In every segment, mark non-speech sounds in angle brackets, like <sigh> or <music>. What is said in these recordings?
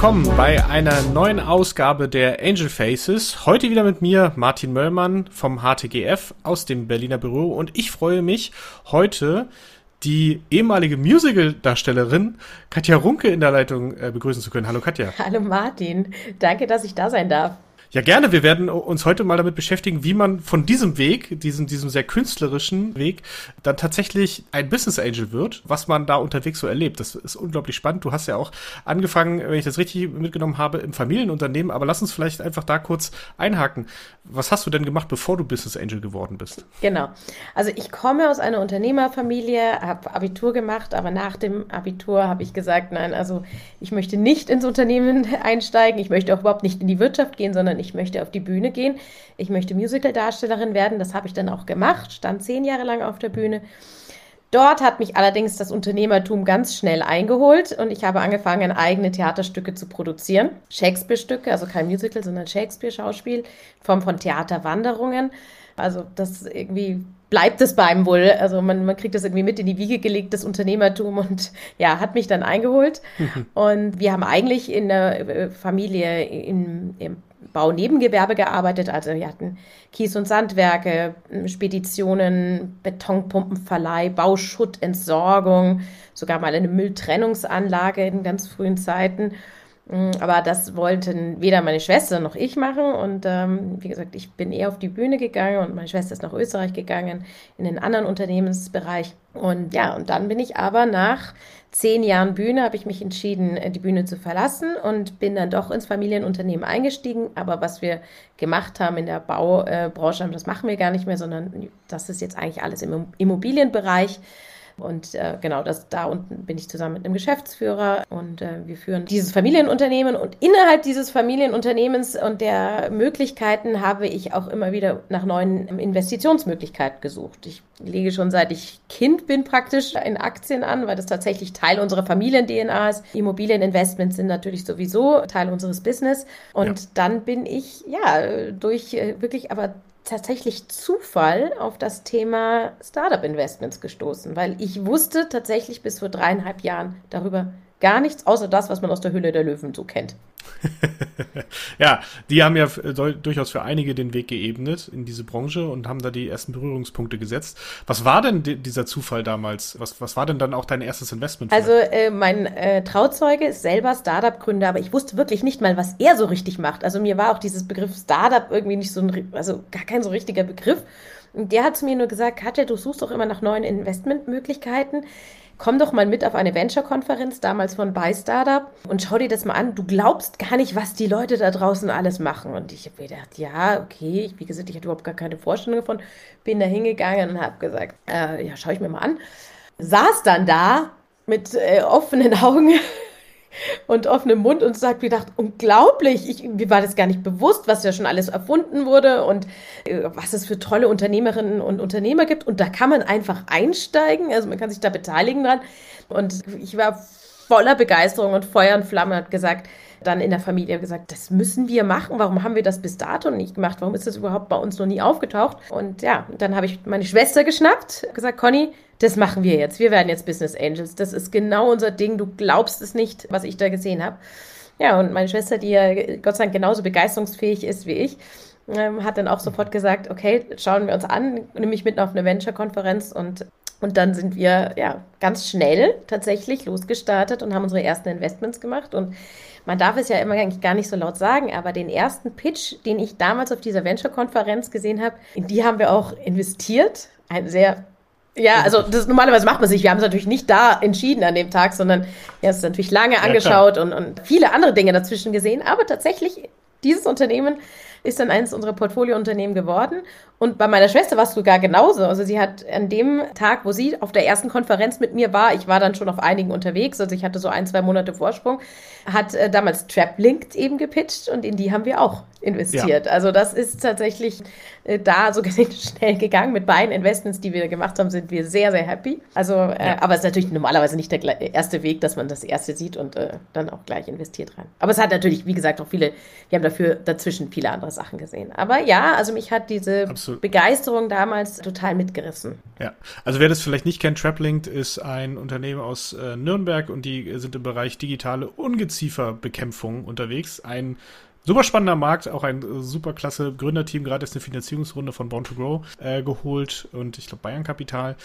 willkommen bei einer neuen Ausgabe der Angel Faces. Heute wieder mit mir, Martin Möllmann vom HTGF aus dem Berliner Büro. Und ich freue mich, heute die ehemalige Musical-Darstellerin Katja Runke in der Leitung äh, begrüßen zu können. Hallo Katja. Hallo Martin. Danke, dass ich da sein darf. Ja, gerne. Wir werden uns heute mal damit beschäftigen, wie man von diesem Weg, diesem, diesem sehr künstlerischen Weg, dann tatsächlich ein Business Angel wird, was man da unterwegs so erlebt. Das ist unglaublich spannend. Du hast ja auch angefangen, wenn ich das richtig mitgenommen habe, im Familienunternehmen, aber lass uns vielleicht einfach da kurz einhaken. Was hast du denn gemacht, bevor du Business Angel geworden bist? Genau. Also ich komme aus einer Unternehmerfamilie, habe Abitur gemacht, aber nach dem Abitur habe ich gesagt, nein, also ich möchte nicht ins Unternehmen <laughs> einsteigen, ich möchte auch überhaupt nicht in die Wirtschaft gehen, sondern ich möchte auf die Bühne gehen. Ich möchte Musical-Darstellerin werden. Das habe ich dann auch gemacht, stand zehn Jahre lang auf der Bühne. Dort hat mich allerdings das Unternehmertum ganz schnell eingeholt und ich habe angefangen, eigene Theaterstücke zu produzieren. Shakespeare-Stücke, also kein Musical, sondern Shakespeare-Schauspiel, in Form von Theaterwanderungen. Also das irgendwie bleibt es bei einem wohl. Also man, man kriegt das irgendwie mit in die Wiege gelegt, das Unternehmertum und <laughs> ja, hat mich dann eingeholt. und wir haben eigentlich in der äh, Familie in, im Baunebengewerbe gearbeitet. Also wir hatten Kies- und Sandwerke, Speditionen, Betonpumpenverleih, Bauschuttentsorgung, sogar mal eine Mülltrennungsanlage in ganz frühen Zeiten. Mm, aber das wollten weder meine Schwester noch ich machen. Und ähm, wie gesagt, ich bin eher auf die Bühne gegangen und meine Schwester ist nach Österreich gegangen, in den anderen Unternehmensbereich. Und ja, und dann bin ich aber nach zehn Jahren Bühne, habe ich mich entschieden, äh, die Bühne zu verlassen und bin dann doch ins Familienunternehmen eingestiegen. Aber was wir gemacht haben in der Baubranche, das machen wir gar nicht mehr, sondern das ist jetzt eigentlich alles im Immobilienbereich. Und äh, genau, das, da unten bin ich zusammen mit einem Geschäftsführer und äh, wir führen dieses Familienunternehmen und innerhalb dieses Familienunternehmens und der Möglichkeiten habe ich auch immer wieder nach neuen Investitionsmöglichkeiten gesucht. Ich lege schon seit ich Kind bin praktisch in Aktien an, weil das tatsächlich Teil unserer Familien-DNA ist. Immobilieninvestments sind natürlich sowieso Teil unseres Business. Und ja. dann bin ich ja durch äh, wirklich aber tatsächlich Zufall auf das Thema Startup Investments gestoßen, weil ich wusste tatsächlich bis vor dreieinhalb Jahren darüber gar nichts, außer das, was man aus der Hülle der Löwen so kennt. <laughs> ja, die haben ja durchaus für einige den Weg geebnet in diese Branche und haben da die ersten Berührungspunkte gesetzt. Was war denn dieser Zufall damals? Was, was war denn dann auch dein erstes Investment? Also äh, mein äh, Trauzeuge ist selber Startup-Gründer, aber ich wusste wirklich nicht mal, was er so richtig macht. Also mir war auch dieses Begriff Startup irgendwie nicht so ein, also gar kein so richtiger Begriff. Und der hat zu mir nur gesagt, Katja, du suchst doch immer nach neuen Investmentmöglichkeiten komm doch mal mit auf eine Venture-Konferenz, damals von Buy Startup, und schau dir das mal an. Du glaubst gar nicht, was die Leute da draußen alles machen. Und ich habe gedacht, ja, okay, ich, wie gesagt, ich hatte überhaupt gar keine Vorstellung davon, bin da hingegangen und habe gesagt, äh, ja, schau ich mir mal an. Saß dann da mit äh, offenen Augen <laughs> und offenem Mund und sagt, wir dachten, unglaublich, ich, mir war das gar nicht bewusst, was ja schon alles erfunden wurde und äh, was es für tolle Unternehmerinnen und Unternehmer gibt. Und da kann man einfach einsteigen, also man kann sich da beteiligen dran. Und ich war voller Begeisterung und Feuer und Flamme hat gesagt, dann in der Familie gesagt, das müssen wir machen. Warum haben wir das bis dato nicht gemacht? Warum ist das überhaupt bei uns noch nie aufgetaucht? Und ja, dann habe ich meine Schwester geschnappt, gesagt, Conny, das machen wir jetzt. Wir werden jetzt Business Angels. Das ist genau unser Ding. Du glaubst es nicht, was ich da gesehen habe. Ja, und meine Schwester, die ja Gott sei Dank genauso begeisterungsfähig ist wie ich, ähm, hat dann auch sofort gesagt, okay, schauen wir uns an, nehme mich mit auf eine Venture-Konferenz und und dann sind wir ja ganz schnell tatsächlich losgestartet und haben unsere ersten Investments gemacht. Und man darf es ja immer eigentlich gar nicht so laut sagen, aber den ersten Pitch, den ich damals auf dieser Venture-Konferenz gesehen habe, in die haben wir auch investiert. Ein sehr ja, also das, normalerweise macht man sich. Wir haben es natürlich nicht da entschieden an dem Tag, sondern wir haben es natürlich lange angeschaut ja, und, und viele andere Dinge dazwischen gesehen. Aber tatsächlich, dieses Unternehmen ist dann eines unserer Portfoliounternehmen geworden. Und bei meiner Schwester war es sogar genauso. Also sie hat an dem Tag, wo sie auf der ersten Konferenz mit mir war, ich war dann schon auf einigen unterwegs, also ich hatte so ein, zwei Monate Vorsprung, hat äh, damals TrapLinked eben gepitcht und in die haben wir auch investiert. Ja. Also das ist tatsächlich äh, da so <laughs> schnell gegangen. Mit beiden Investments, die wir gemacht haben, sind wir sehr, sehr happy. Also, äh, ja. aber es ist natürlich normalerweise nicht der erste Weg, dass man das erste sieht und äh, dann auch gleich investiert rein. Aber es hat natürlich, wie gesagt, auch viele, wir haben dafür dazwischen viele andere Sachen gesehen. Aber ja, also mich hat diese Absolut Absolut. Begeisterung damals total mitgerissen. Ja, also wer das vielleicht nicht kennt, TrapLinked ist ein Unternehmen aus äh, Nürnberg und die sind im Bereich digitale Ungezieferbekämpfung unterwegs. Ein super spannender Markt, auch ein äh, super klasse Gründerteam, gerade ist eine Finanzierungsrunde von Born to Grow äh, geholt und ich glaube Bayern Kapital.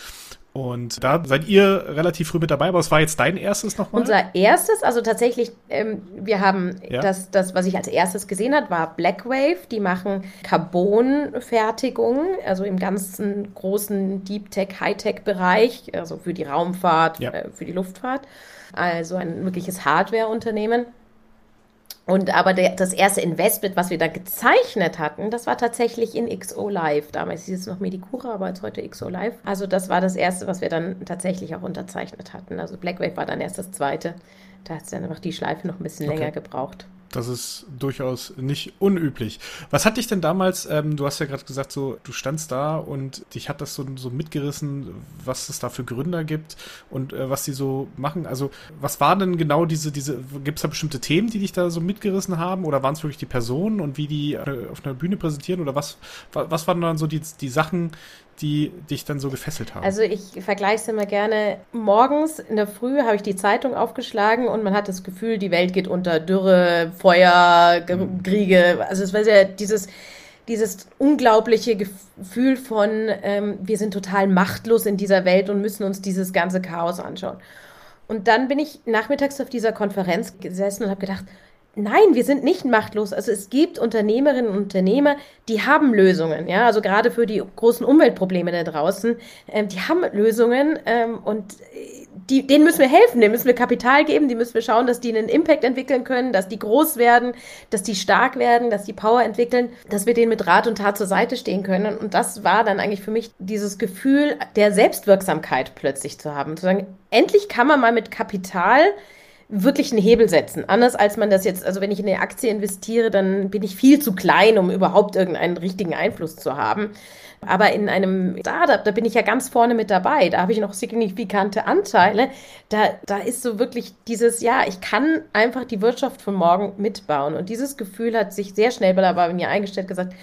Und da seid ihr relativ früh mit dabei, aber was war jetzt dein erstes nochmal? Unser erstes, also tatsächlich, ähm, wir haben ja. das, das, was ich als erstes gesehen habe, war Blackwave. Die machen Carbonfertigung, also im ganzen großen Deep Tech, Hightech-Bereich, also für die Raumfahrt, ja. äh, für die Luftfahrt. Also ein wirkliches Hardware-Unternehmen. Und aber der, das erste Investment, was wir da gezeichnet hatten, das war tatsächlich in XO Live. Damals hieß es noch Medicura, aber jetzt heute XO Live. Also das war das erste, was wir dann tatsächlich auch unterzeichnet hatten. Also Blackwave war dann erst das zweite. Da hat es dann einfach die Schleife noch ein bisschen okay. länger gebraucht. Das ist durchaus nicht unüblich. Was hat dich denn damals, ähm, du hast ja gerade gesagt, so, du standst da und dich hat das so, so mitgerissen, was es da für Gründer gibt und äh, was die so machen. Also, was waren denn genau diese, diese, gibt es da bestimmte Themen, die dich da so mitgerissen haben oder waren es wirklich die Personen und wie die äh, auf einer Bühne präsentieren oder was, was waren dann so die, die Sachen, die dich dann so gefesselt haben? Also ich vergleiche es immer gerne. Morgens in der Früh habe ich die Zeitung aufgeschlagen und man hat das Gefühl, die Welt geht unter Dürre, Feuer, mhm. Kriege. Also es war ja dieses dieses unglaubliche Gefühl von, ähm, wir sind total machtlos in dieser Welt und müssen uns dieses ganze Chaos anschauen. Und dann bin ich nachmittags auf dieser Konferenz gesessen und habe gedacht, Nein, wir sind nicht machtlos. Also es gibt Unternehmerinnen und Unternehmer, die haben Lösungen. Ja, also gerade für die großen Umweltprobleme da draußen, ähm, die haben Lösungen ähm, und äh, die, denen müssen wir helfen, denen müssen wir Kapital geben, die müssen wir schauen, dass die einen Impact entwickeln können, dass die groß werden, dass die stark werden, dass die Power entwickeln, dass wir denen mit Rat und Tat zur Seite stehen können. Und das war dann eigentlich für mich dieses Gefühl der Selbstwirksamkeit plötzlich zu haben. Zu sagen, endlich kann man mal mit Kapital wirklich einen Hebel setzen. Anders als man das jetzt, also wenn ich in eine Aktie investiere, dann bin ich viel zu klein, um überhaupt irgendeinen richtigen Einfluss zu haben. Aber in einem Startup, da bin ich ja ganz vorne mit dabei. Da habe ich noch signifikante Anteile. Da, da ist so wirklich dieses, ja, ich kann einfach die Wirtschaft von morgen mitbauen. Und dieses Gefühl hat sich sehr schnell bei mir eingestellt, gesagt,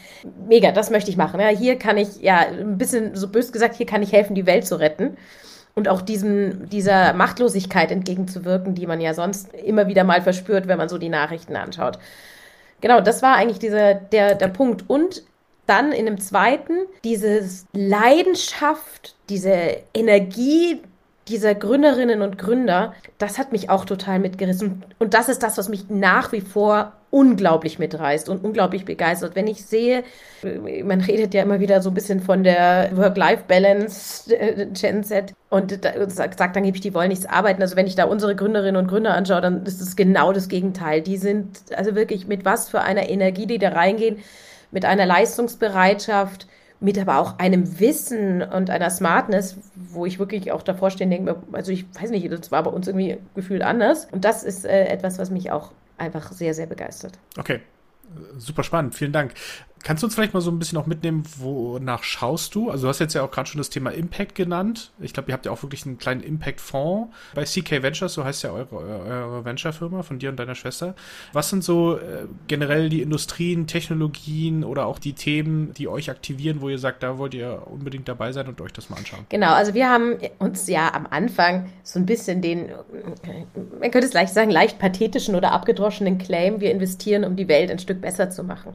mega, das möchte ich machen. Ja, hier kann ich, ja, ein bisschen so bös gesagt, hier kann ich helfen, die Welt zu retten und auch diesem, dieser Machtlosigkeit entgegenzuwirken, die man ja sonst immer wieder mal verspürt, wenn man so die Nachrichten anschaut. Genau, das war eigentlich dieser, der, der Punkt. Und dann in dem zweiten, diese Leidenschaft, diese Energie dieser Gründerinnen und Gründer, das hat mich auch total mitgerissen. Und das ist das, was mich nach wie vor unglaublich mitreißt und unglaublich begeistert. Wenn ich sehe, man redet ja immer wieder so ein bisschen von der Work-Life-Balance, äh, Gen Z, und da, sagt angeblich, die wollen nichts arbeiten. Also wenn ich da unsere Gründerinnen und Gründer anschaue, dann ist es genau das Gegenteil. Die sind also wirklich mit was für einer Energie, die da reingehen, mit einer Leistungsbereitschaft, mit aber auch einem Wissen und einer Smartness, wo ich wirklich auch davor stehe und denke, also ich weiß nicht, das war bei uns irgendwie gefühlt anders. Und das ist äh, etwas, was mich auch einfach sehr, sehr begeistert. Okay, super spannend. Vielen Dank. Kannst du uns vielleicht mal so ein bisschen auch mitnehmen, wonach schaust du? Also du hast jetzt ja auch gerade schon das Thema Impact genannt. Ich glaube, ihr habt ja auch wirklich einen kleinen Impact-Fonds bei CK Ventures, so heißt ja eure, eure Venture-Firma von dir und deiner Schwester. Was sind so äh, generell die Industrien, Technologien oder auch die Themen, die euch aktivieren, wo ihr sagt, da wollt ihr unbedingt dabei sein und euch das mal anschauen? Genau, also wir haben uns ja am Anfang so ein bisschen den, man könnte es leicht sagen, leicht pathetischen oder abgedroschenen Claim, wir investieren, um die Welt ein Stück besser zu machen.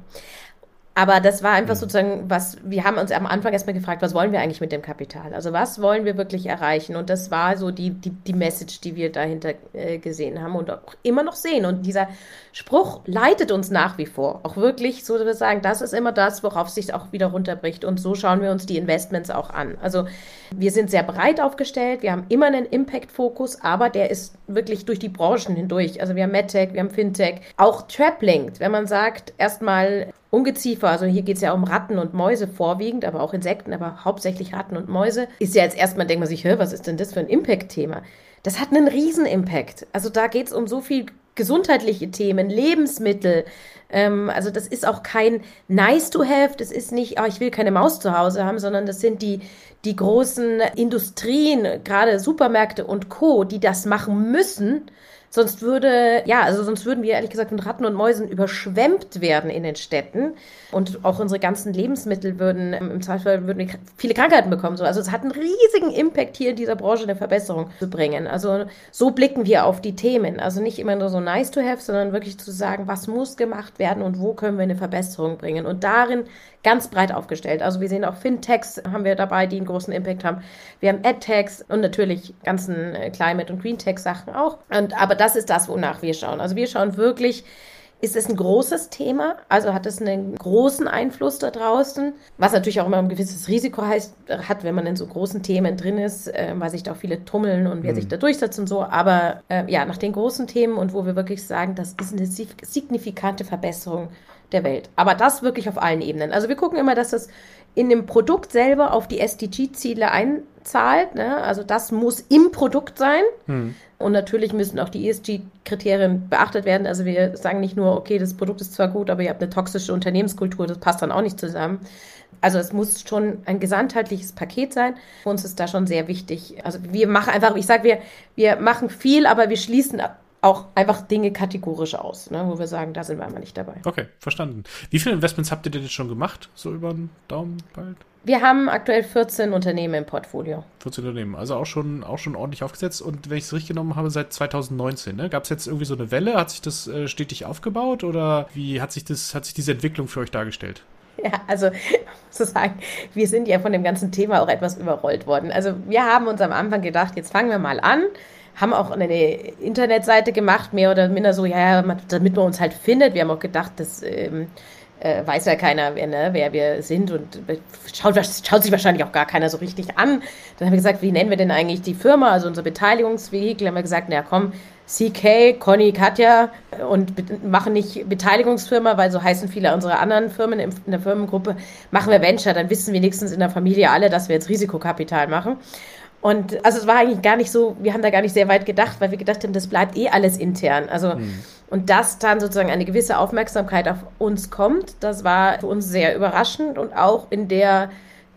Aber das war einfach mhm. sozusagen, was, wir haben uns am Anfang erstmal gefragt, was wollen wir eigentlich mit dem Kapital? Also was wollen wir wirklich erreichen? Und das war so die, die, die Message, die wir dahinter äh, gesehen haben und auch immer noch sehen. Und dieser Spruch leitet uns nach wie vor. Auch wirklich, so dass wir sagen, das ist immer das, worauf sich auch wieder runterbricht. Und so schauen wir uns die Investments auch an. Also wir sind sehr breit aufgestellt, wir haben immer einen Impact-Fokus, aber der ist wirklich durch die Branchen hindurch. Also wir haben MedTech, wir haben Fintech, auch TrapLinked, wenn man sagt, erstmal Ungeziefer, also hier geht es ja um Ratten und Mäuse vorwiegend, aber auch Insekten, aber hauptsächlich Ratten und Mäuse, ist ja jetzt erstmal, denkt man sich, was ist denn das für ein Impact-Thema? Das hat einen Riesen-Impact. Also da geht es um so viel gesundheitliche Themen, Lebensmittel. Ähm, also das ist auch kein nice to have, das ist nicht, oh, ich will keine Maus zu Hause haben, sondern das sind die, die großen Industrien, gerade Supermärkte und Co., die das machen müssen, Sonst würde, ja, also sonst würden wir ehrlich gesagt mit Ratten und Mäusen überschwemmt werden in den Städten. Und auch unsere ganzen Lebensmittel würden, ähm, im Zweifel würden viele Krankheiten bekommen. Also es hat einen riesigen Impact hier in dieser Branche eine Verbesserung zu bringen. Also so blicken wir auf die Themen. Also nicht immer nur so nice to have, sondern wirklich zu sagen, was muss gemacht werden und wo können wir eine Verbesserung bringen. Und darin ganz breit aufgestellt. Also wir sehen auch Fintechs haben wir dabei, die einen großen Impact haben. Wir haben AdTechs und natürlich ganzen äh, Climate- und Green-Tech-Sachen auch. Und, aber das ist das, wonach wir schauen. Also wir schauen wirklich, ist es ein großes Thema? Also hat es einen großen Einfluss da draußen? Was natürlich auch immer ein gewisses Risiko heißt, hat, wenn man in so großen Themen drin ist, äh, weil sich da auch viele tummeln und wer mhm. sich da durchsetzt und so. Aber äh, ja, nach den großen Themen und wo wir wirklich sagen, das ist eine signifikante Verbesserung der Welt. Aber das wirklich auf allen Ebenen. Also wir gucken immer, dass das in dem Produkt selber auf die SDG-Ziele einzahlt. Ne? Also das muss im Produkt sein. Hm. Und natürlich müssen auch die ESG-Kriterien beachtet werden. Also wir sagen nicht nur, okay, das Produkt ist zwar gut, aber ihr habt eine toxische Unternehmenskultur, das passt dann auch nicht zusammen. Also es muss schon ein gesamtheitliches Paket sein. Für uns ist da schon sehr wichtig. Also wir machen einfach, ich sage, wir, wir machen viel, aber wir schließen auch einfach Dinge kategorisch aus, ne, wo wir sagen, da sind wir einmal nicht dabei. Okay, verstanden. Wie viele Investments habt ihr denn jetzt schon gemacht? So über den Daumen bald? Wir haben aktuell 14 Unternehmen im Portfolio. 14 Unternehmen, also auch schon, auch schon ordentlich aufgesetzt. Und wenn ich es richtig genommen habe, seit 2019. Ne? Gab es jetzt irgendwie so eine Welle? Hat sich das äh, stetig aufgebaut oder wie hat sich, das, hat sich diese Entwicklung für euch dargestellt? Ja, also <laughs> zu sagen, wir sind ja von dem ganzen Thema auch etwas überrollt worden. Also wir haben uns am Anfang gedacht, jetzt fangen wir mal an, haben auch eine Internetseite gemacht, mehr oder minder so, ja, damit man uns halt findet. Wir haben auch gedacht, das ähm, äh, weiß ja keiner, wer, ne, wer wir sind und schaut, schaut, sich wahrscheinlich auch gar keiner so richtig an. Dann haben wir gesagt, wie nennen wir denn eigentlich die Firma, also unser Beteiligungsvehikel? Haben wir gesagt, na komm, CK, Conny, Katja und machen nicht Beteiligungsfirma, weil so heißen viele unserer anderen Firmen in der Firmengruppe, machen wir Venture, dann wissen wenigstens in der Familie alle, dass wir jetzt Risikokapital machen. Und also es war eigentlich gar nicht so, wir haben da gar nicht sehr weit gedacht, weil wir gedacht haben, das bleibt eh alles intern. Also mhm. und dass dann sozusagen eine gewisse Aufmerksamkeit auf uns kommt, das war für uns sehr überraschend und auch in der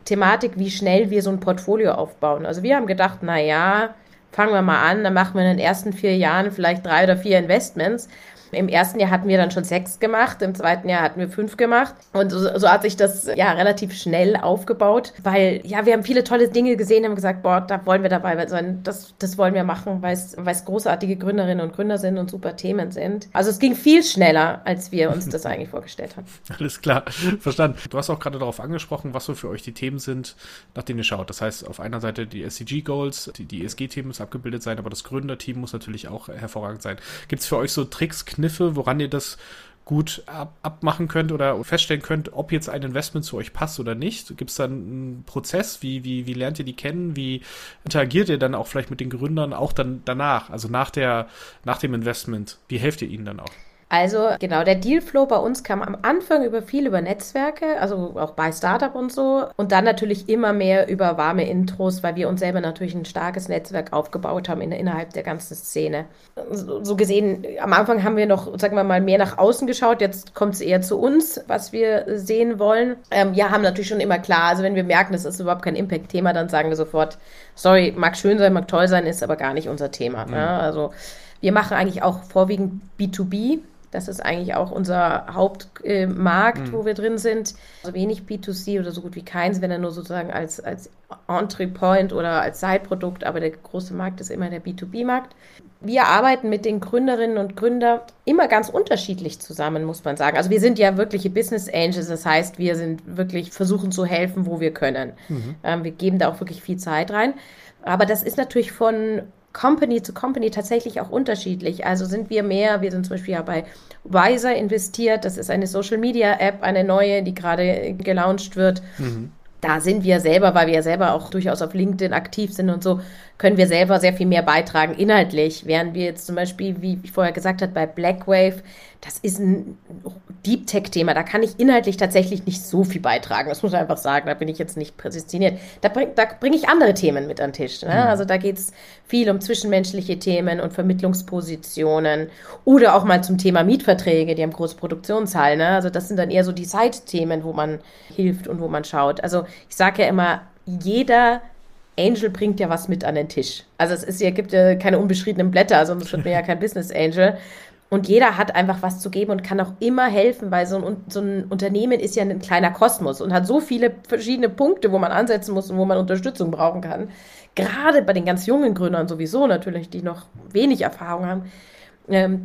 Thematik, wie schnell wir so ein Portfolio aufbauen. Also wir haben gedacht, na ja, fangen wir mal an, dann machen wir in den ersten vier Jahren vielleicht drei oder vier Investments. Im ersten Jahr hatten wir dann schon sechs gemacht, im zweiten Jahr hatten wir fünf gemacht. Und so, so hat sich das ja relativ schnell aufgebaut, weil ja, wir haben viele tolle Dinge gesehen, haben gesagt, boah, da wollen wir dabei sein, das, das wollen wir machen, weil es, weil es großartige Gründerinnen und Gründer sind und super Themen sind. Also es ging viel schneller, als wir uns das <laughs> eigentlich vorgestellt haben. Alles klar, verstanden. Du hast auch gerade darauf angesprochen, was so für euch die Themen sind, nach denen ihr schaut. Das heißt, auf einer Seite die SCG-Goals, die, die ESG-Themen muss abgebildet sein, aber das Gründerteam muss natürlich auch hervorragend sein. Gibt es für euch so Tricks, Kniffe, woran ihr das gut ab abmachen könnt oder feststellen könnt, ob jetzt ein Investment zu euch passt oder nicht? Gibt es dann einen Prozess? Wie, wie, wie lernt ihr die kennen? Wie interagiert ihr dann auch vielleicht mit den Gründern auch dann danach, also nach der, nach dem Investment? Wie helft ihr ihnen dann auch? Also genau, der Dealflow bei uns kam am Anfang über viel über Netzwerke, also auch bei Startup und so. Und dann natürlich immer mehr über warme Intros, weil wir uns selber natürlich ein starkes Netzwerk aufgebaut haben in, innerhalb der ganzen Szene. So, so gesehen, am Anfang haben wir noch, sagen wir mal, mehr nach außen geschaut. Jetzt kommt es eher zu uns, was wir sehen wollen. Ähm, ja, haben natürlich schon immer klar, also wenn wir merken, das ist überhaupt kein Impact-Thema, dann sagen wir sofort, sorry, mag schön sein, mag toll sein, ist aber gar nicht unser Thema. Mhm. Ne? Also wir machen eigentlich auch vorwiegend B2B. Das ist eigentlich auch unser Hauptmarkt, äh, mhm. wo wir drin sind. Also wenig B2C oder so gut wie keins, wenn er nur sozusagen als, als Entry Point oder als Side-Produkt, aber der große Markt ist immer der B2B-Markt. Wir arbeiten mit den Gründerinnen und Gründern immer ganz unterschiedlich zusammen, muss man sagen. Also wir sind ja wirkliche Business Angels, das heißt, wir sind wirklich versuchen zu helfen, wo wir können. Mhm. Ähm, wir geben da auch wirklich viel Zeit rein. Aber das ist natürlich von Company zu Company tatsächlich auch unterschiedlich. Also sind wir mehr, wir sind zum Beispiel ja bei Wiser investiert, das ist eine Social Media App, eine neue, die gerade gelauncht wird. Mhm. Da sind wir selber, weil wir ja selber auch durchaus auf LinkedIn aktiv sind und so, können wir selber sehr viel mehr beitragen inhaltlich. Während wir jetzt zum Beispiel, wie ich vorher gesagt habe, bei Blackwave, das ist ein Deep Tech-Thema. Da kann ich inhaltlich tatsächlich nicht so viel beitragen. Das muss man einfach sagen. Da bin ich jetzt nicht präsentiert. Da bringe bring ich andere Themen mit an den Tisch. Ne? Mhm. Also da geht es viel um zwischenmenschliche Themen und Vermittlungspositionen oder auch mal zum Thema Mietverträge. Die haben große Produktionshallen. Ne? Also das sind dann eher so die Side-Themen, wo man hilft und wo man schaut. Also ich sage ja immer, jeder Angel bringt ja was mit an den Tisch. Also es ist ja, gibt ja keine unbeschriebenen Blätter, sonst wird man ja kein <laughs> Business Angel. Und jeder hat einfach was zu geben und kann auch immer helfen, weil so ein, so ein Unternehmen ist ja ein kleiner Kosmos und hat so viele verschiedene Punkte, wo man ansetzen muss und wo man Unterstützung brauchen kann. Gerade bei den ganz jungen Gründern sowieso natürlich, die noch wenig Erfahrung haben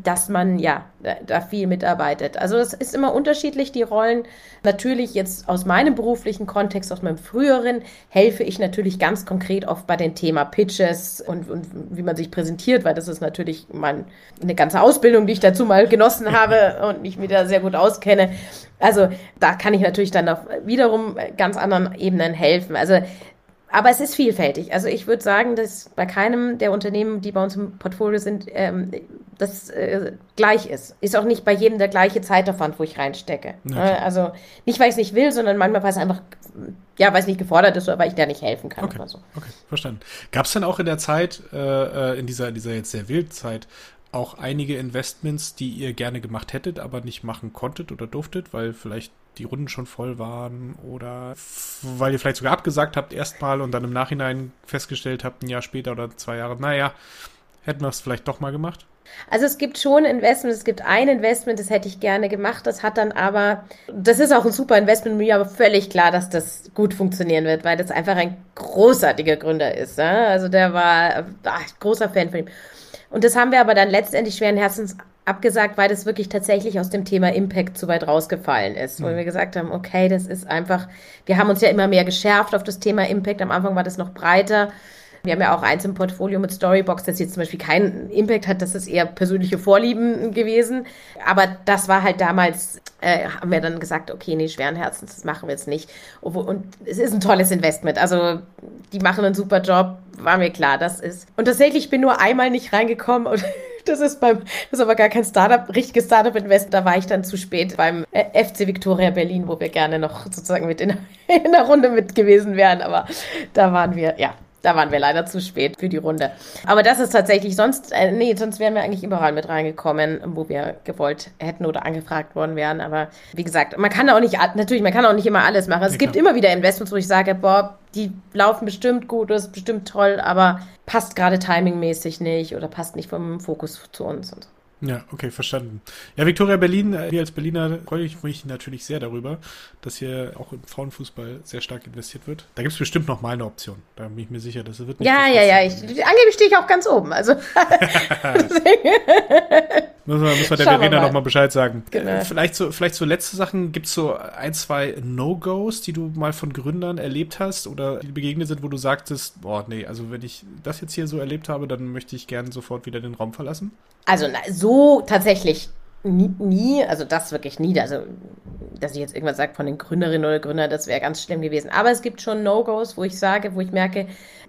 dass man ja da viel mitarbeitet. Also es ist immer unterschiedlich, die Rollen. Natürlich jetzt aus meinem beruflichen Kontext, aus meinem früheren, helfe ich natürlich ganz konkret oft bei dem Thema Pitches und, und wie man sich präsentiert, weil das ist natürlich mein, eine ganze Ausbildung, die ich dazu mal genossen <laughs> habe und mich wieder sehr gut auskenne. Also da kann ich natürlich dann auf wiederum ganz anderen Ebenen helfen. Also aber es ist vielfältig. Also ich würde sagen, dass bei keinem der Unternehmen, die bei uns im Portfolio sind, ähm, das äh, gleich ist. Ist auch nicht bei jedem der gleiche Zeitaufwand, wo ich reinstecke. Ja, also nicht, weil ich es nicht will, sondern manchmal, weil es einfach, ja, weil es nicht gefordert ist oder weil ich da nicht helfen kann okay. oder so. Okay, verstanden. Gab es denn auch in der Zeit, äh, äh in dieser, dieser jetzt sehr wilden Zeit, auch einige Investments, die ihr gerne gemacht hättet, aber nicht machen konntet oder durftet, weil vielleicht die Runden schon voll waren oder weil ihr vielleicht sogar abgesagt habt erstmal und dann im Nachhinein festgestellt habt, ein Jahr später oder zwei Jahre, naja, hätten wir es vielleicht doch mal gemacht? Also es gibt schon Investments, es gibt ein Investment, das hätte ich gerne gemacht, das hat dann aber, das ist auch ein super Investment, mir aber völlig klar, dass das gut funktionieren wird, weil das einfach ein großartiger Gründer ist. Ja? Also der war ach, großer Fan von ihm. Und das haben wir aber dann letztendlich schweren Herzens abgesagt, weil das wirklich tatsächlich aus dem Thema Impact zu weit rausgefallen ist. Mhm. Wo wir gesagt haben, okay, das ist einfach, wir haben uns ja immer mehr geschärft auf das Thema Impact. Am Anfang war das noch breiter. Wir haben ja auch eins im Portfolio mit Storybox, das jetzt zum Beispiel keinen Impact hat, das ist eher persönliche Vorlieben gewesen. Aber das war halt damals, äh, haben wir dann gesagt, okay, nee, schweren Herzens, das machen wir jetzt nicht. Und es ist ein tolles Investment. Also die machen einen super Job, war mir klar, das ist. Und tatsächlich, ich bin nur einmal nicht reingekommen und <laughs> das ist beim, das ist aber gar kein Startup, richtiges Startup-Invest. Da war ich dann zu spät beim äh, FC Victoria Berlin, wo wir gerne noch sozusagen mit in, <laughs> in der Runde mit gewesen wären. Aber da waren wir, ja, da waren wir leider zu spät für die Runde. Aber das ist tatsächlich sonst, äh, nee, sonst wären wir eigentlich überall mit reingekommen, wo wir gewollt hätten oder angefragt worden wären. Aber wie gesagt, man kann auch nicht, natürlich, man kann auch nicht immer alles machen. Es ja, gibt immer wieder Investments, wo ich sage, boah, die laufen bestimmt gut, das ist bestimmt toll, aber passt gerade timingmäßig nicht oder passt nicht vom Fokus zu uns und so. Ja, okay, verstanden. Ja, Victoria Berlin, äh, wir als Berliner freue ich mich natürlich sehr darüber, dass hier auch im Frauenfußball sehr stark investiert wird. Da gibt es bestimmt noch mal eine Option. Da bin ich mir sicher, dass es wird nicht. Ja, ja, ja. Ich, angeblich stehe ich auch ganz oben. Also. <laughs> <laughs> <laughs> müssen wir, müssen wir der Verena nochmal Bescheid sagen. Genau. Vielleicht so, vielleicht so letzte Sachen. Gibt es so ein, zwei No-Gos, die du mal von Gründern erlebt hast oder die begegnet sind, wo du sagtest, boah, nee, also wenn ich das jetzt hier so erlebt habe, dann möchte ich gern sofort wieder den Raum verlassen? Also na, so tatsächlich nie, nie, also das wirklich nie. Also, dass ich jetzt irgendwas sage von den Gründerinnen oder Gründern, das wäre ganz schlimm gewesen. Aber es gibt schon No-Gos, wo ich sage, wo ich merke,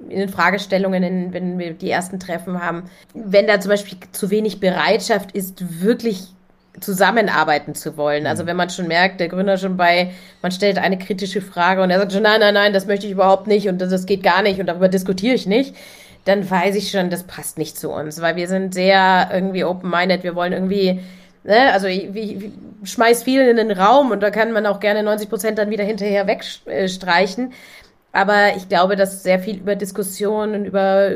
in den Fragestellungen, in, wenn wir die ersten Treffen haben, wenn da zum Beispiel zu wenig Bereitschaft ist, wirklich zusammenarbeiten zu wollen. Also mhm. wenn man schon merkt, der Gründer schon bei, man stellt eine kritische Frage und er sagt schon, nein, nein, nein, das möchte ich überhaupt nicht und das, das geht gar nicht und darüber diskutiere ich nicht dann weiß ich schon, das passt nicht zu uns, weil wir sind sehr irgendwie open-minded. Wir wollen irgendwie, ne, also ich, ich, ich schmeiß viel in den Raum und da kann man auch gerne 90 Prozent dann wieder hinterher wegstreichen. Aber ich glaube, dass sehr viel über Diskussionen, über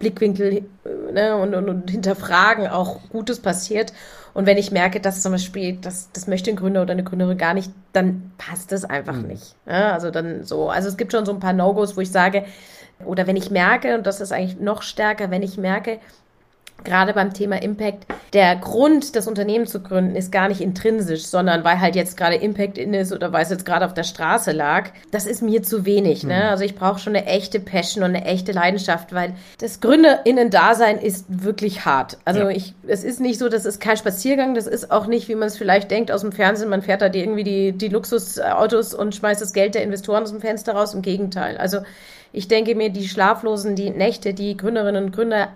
Blickwinkel ne, und, und, und Hinterfragen auch Gutes passiert. Und wenn ich merke, dass zum Beispiel, das, das möchte ein Gründer oder eine Gründerin gar nicht, dann passt es einfach mhm. nicht. Ja, also dann so. Also es gibt schon so ein paar No-Gos, wo ich sage, oder wenn ich merke, und das ist eigentlich noch stärker, wenn ich merke, gerade beim Thema Impact, der Grund, das Unternehmen zu gründen, ist gar nicht intrinsisch, sondern weil halt jetzt gerade Impact in ist oder weil es jetzt gerade auf der Straße lag. Das ist mir zu wenig. Ne? Mhm. Also ich brauche schon eine echte Passion und eine echte Leidenschaft, weil das GründerInnen-Dasein ist wirklich hart. Also ja. ich, es ist nicht so, das ist kein Spaziergang, das ist auch nicht, wie man es vielleicht denkt aus dem Fernsehen, man fährt da die, irgendwie die, die Luxusautos und schmeißt das Geld der Investoren aus dem Fenster raus. Im Gegenteil. Also ich denke mir, die schlaflosen, die Nächte, die Gründerinnen und Gründer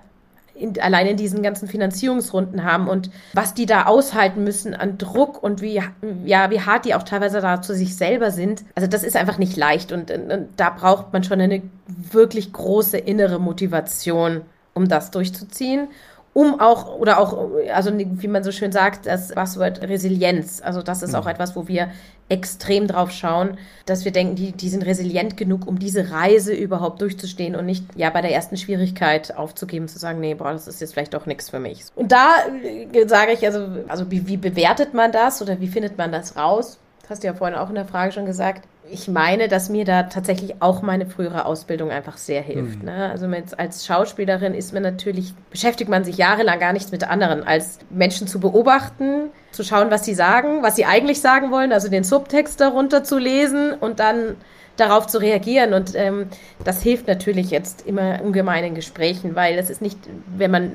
in, allein in diesen ganzen Finanzierungsrunden haben und was die da aushalten müssen an Druck und wie, ja, wie hart die auch teilweise da zu sich selber sind. Also das ist einfach nicht leicht und, und da braucht man schon eine wirklich große innere Motivation, um das durchzuziehen um auch, oder auch, also wie man so schön sagt, das Buzzword Resilienz. Also das ist mhm. auch etwas, wo wir extrem drauf schauen, dass wir denken, die, die sind resilient genug, um diese Reise überhaupt durchzustehen und nicht ja bei der ersten Schwierigkeit aufzugeben, zu sagen, nee, boah, das ist jetzt vielleicht doch nichts für mich. Und da äh, sage ich, also, also wie, wie bewertet man das oder wie findet man das raus? Das hast du ja vorhin auch in der Frage schon gesagt ich meine, dass mir da tatsächlich auch meine frühere Ausbildung einfach sehr hilft. Mhm. Ne? Also als Schauspielerin ist man natürlich, beschäftigt man sich jahrelang gar nichts mit anderen, als Menschen zu beobachten, zu schauen, was sie sagen, was sie eigentlich sagen wollen, also den Subtext darunter zu lesen und dann darauf zu reagieren. Und ähm, das hilft natürlich jetzt immer ungemein in Gesprächen, weil es ist nicht, wenn man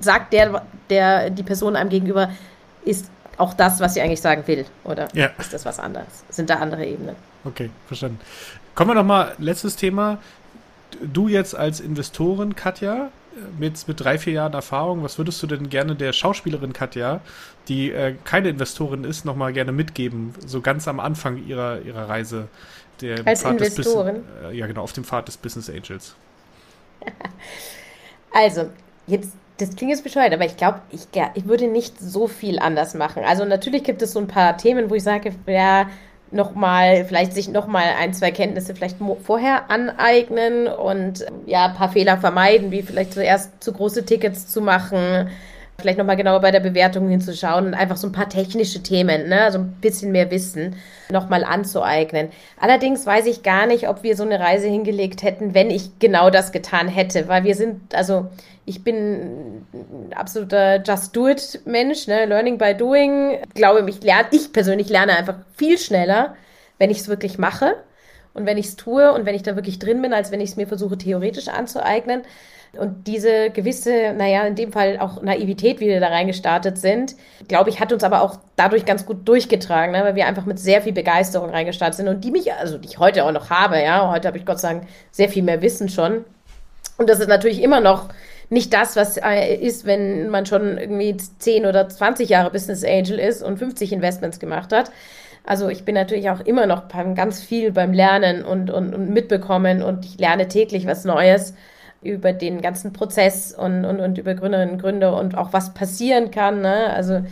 sagt, der, der die Person einem gegenüber ist auch das, was sie eigentlich sagen will, oder ja. ist das was anderes? Sind da andere Ebenen? Okay, verstanden. Kommen wir nochmal, letztes Thema. Du jetzt als Investorin, Katja, mit, mit drei, vier Jahren Erfahrung, was würdest du denn gerne der Schauspielerin Katja, die äh, keine Investorin ist, nochmal gerne mitgeben, so ganz am Anfang ihrer, ihrer Reise? Der als Pfad Investorin? Des, äh, ja, genau, auf dem Pfad des Business Angels. <laughs> also, jetzt das klingt jetzt bescheuert, aber ich glaube, ich, ich würde nicht so viel anders machen. Also natürlich gibt es so ein paar Themen, wo ich sage, ja, nochmal, vielleicht sich nochmal ein, zwei Kenntnisse vielleicht vorher aneignen und ja, ein paar Fehler vermeiden, wie vielleicht zuerst zu große Tickets zu machen, vielleicht nochmal genauer bei der Bewertung hinzuschauen und einfach so ein paar technische Themen, ne, so ein bisschen mehr Wissen nochmal anzueignen. Allerdings weiß ich gar nicht, ob wir so eine Reise hingelegt hätten, wenn ich genau das getan hätte, weil wir sind, also ich bin ein absoluter Just-Do-It-Mensch, ne? Learning by Doing. Ich glaube, ich lerne, ich persönlich lerne einfach viel schneller, wenn ich es wirklich mache und wenn ich es tue und wenn ich da wirklich drin bin, als wenn ich es mir versuche, theoretisch anzueignen. Und diese gewisse, naja, in dem Fall auch Naivität, wie wir da reingestartet sind, glaube ich, hat uns aber auch dadurch ganz gut durchgetragen, ne? weil wir einfach mit sehr viel Begeisterung reingestartet sind und die mich, also die ich heute auch noch habe, ja, heute habe ich Gott sei Dank sehr viel mehr Wissen schon. Und das ist natürlich immer noch nicht das, was äh, ist, wenn man schon irgendwie 10 oder 20 Jahre Business Angel ist und 50 Investments gemacht hat. Also ich bin natürlich auch immer noch beim, ganz viel beim Lernen und, und, und mitbekommen und ich lerne täglich was Neues über den ganzen Prozess und, und, und über Gründerinnen und Gründer und auch was passieren kann. Ne? Also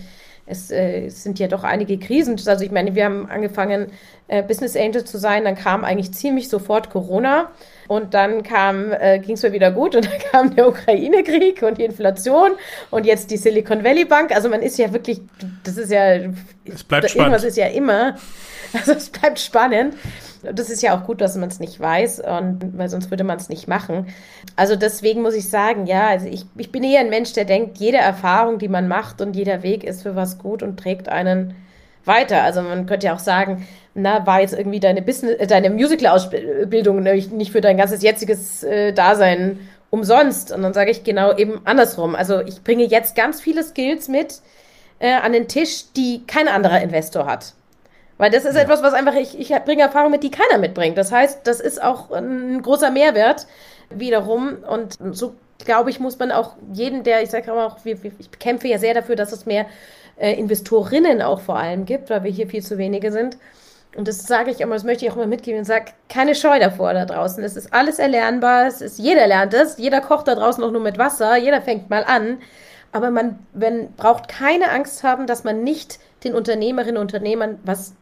es, äh, es sind ja doch einige Krisen. Also ich meine, wir haben angefangen, äh, Business Angel zu sein, dann kam eigentlich ziemlich sofort Corona und dann kam, äh, ging es mir wieder gut und <laughs> dann kam der Ukraine-Krieg und die Inflation und jetzt die Silicon Valley Bank. Also man ist ja wirklich, das ist ja, es bleibt spannend. irgendwas ist ja immer, <laughs> also es bleibt spannend. Das ist ja auch gut, dass man es nicht weiß, und, weil sonst würde man es nicht machen. Also deswegen muss ich sagen, ja, also ich, ich bin eher ein Mensch, der denkt, jede Erfahrung, die man macht und jeder Weg ist für was gut und trägt einen weiter. Also man könnte ja auch sagen, na, war jetzt irgendwie deine Business, äh, deine Musical-Ausbildung nicht für dein ganzes jetziges äh, Dasein umsonst. Und dann sage ich genau eben andersrum. Also ich bringe jetzt ganz viele Skills mit äh, an den Tisch, die kein anderer Investor hat. Weil das ist ja. etwas, was einfach, ich, ich bringe Erfahrung mit, die keiner mitbringt. Das heißt, das ist auch ein großer Mehrwert wiederum. Und so, glaube ich, muss man auch jeden, der, ich sage auch, ich kämpfe ja sehr dafür, dass es mehr äh, Investorinnen auch vor allem gibt, weil wir hier viel zu wenige sind. Und das sage ich immer, das möchte ich auch immer mitgeben und sage, keine Scheu davor da draußen. Es ist alles erlernbar, es ist, jeder lernt es, jeder kocht da draußen auch nur mit Wasser, jeder fängt mal an. Aber man wenn, braucht keine Angst haben, dass man nicht den Unternehmerinnen und Unternehmern was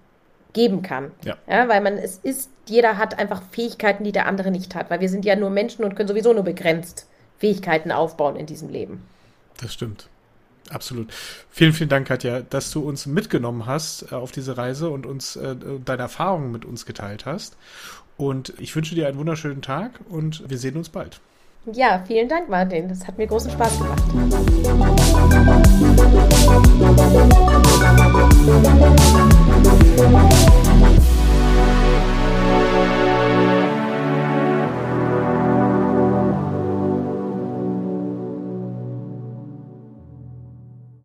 geben kann. Ja. ja. Weil man, es ist, jeder hat einfach Fähigkeiten, die der andere nicht hat, weil wir sind ja nur Menschen und können sowieso nur begrenzt Fähigkeiten aufbauen in diesem Leben. Das stimmt. Absolut. Vielen, vielen Dank, Katja, dass du uns mitgenommen hast äh, auf diese Reise und uns äh, deine Erfahrungen mit uns geteilt hast. Und ich wünsche dir einen wunderschönen Tag und wir sehen uns bald. Ja, vielen Dank, Martin. Das hat mir großen Spaß gemacht. Musik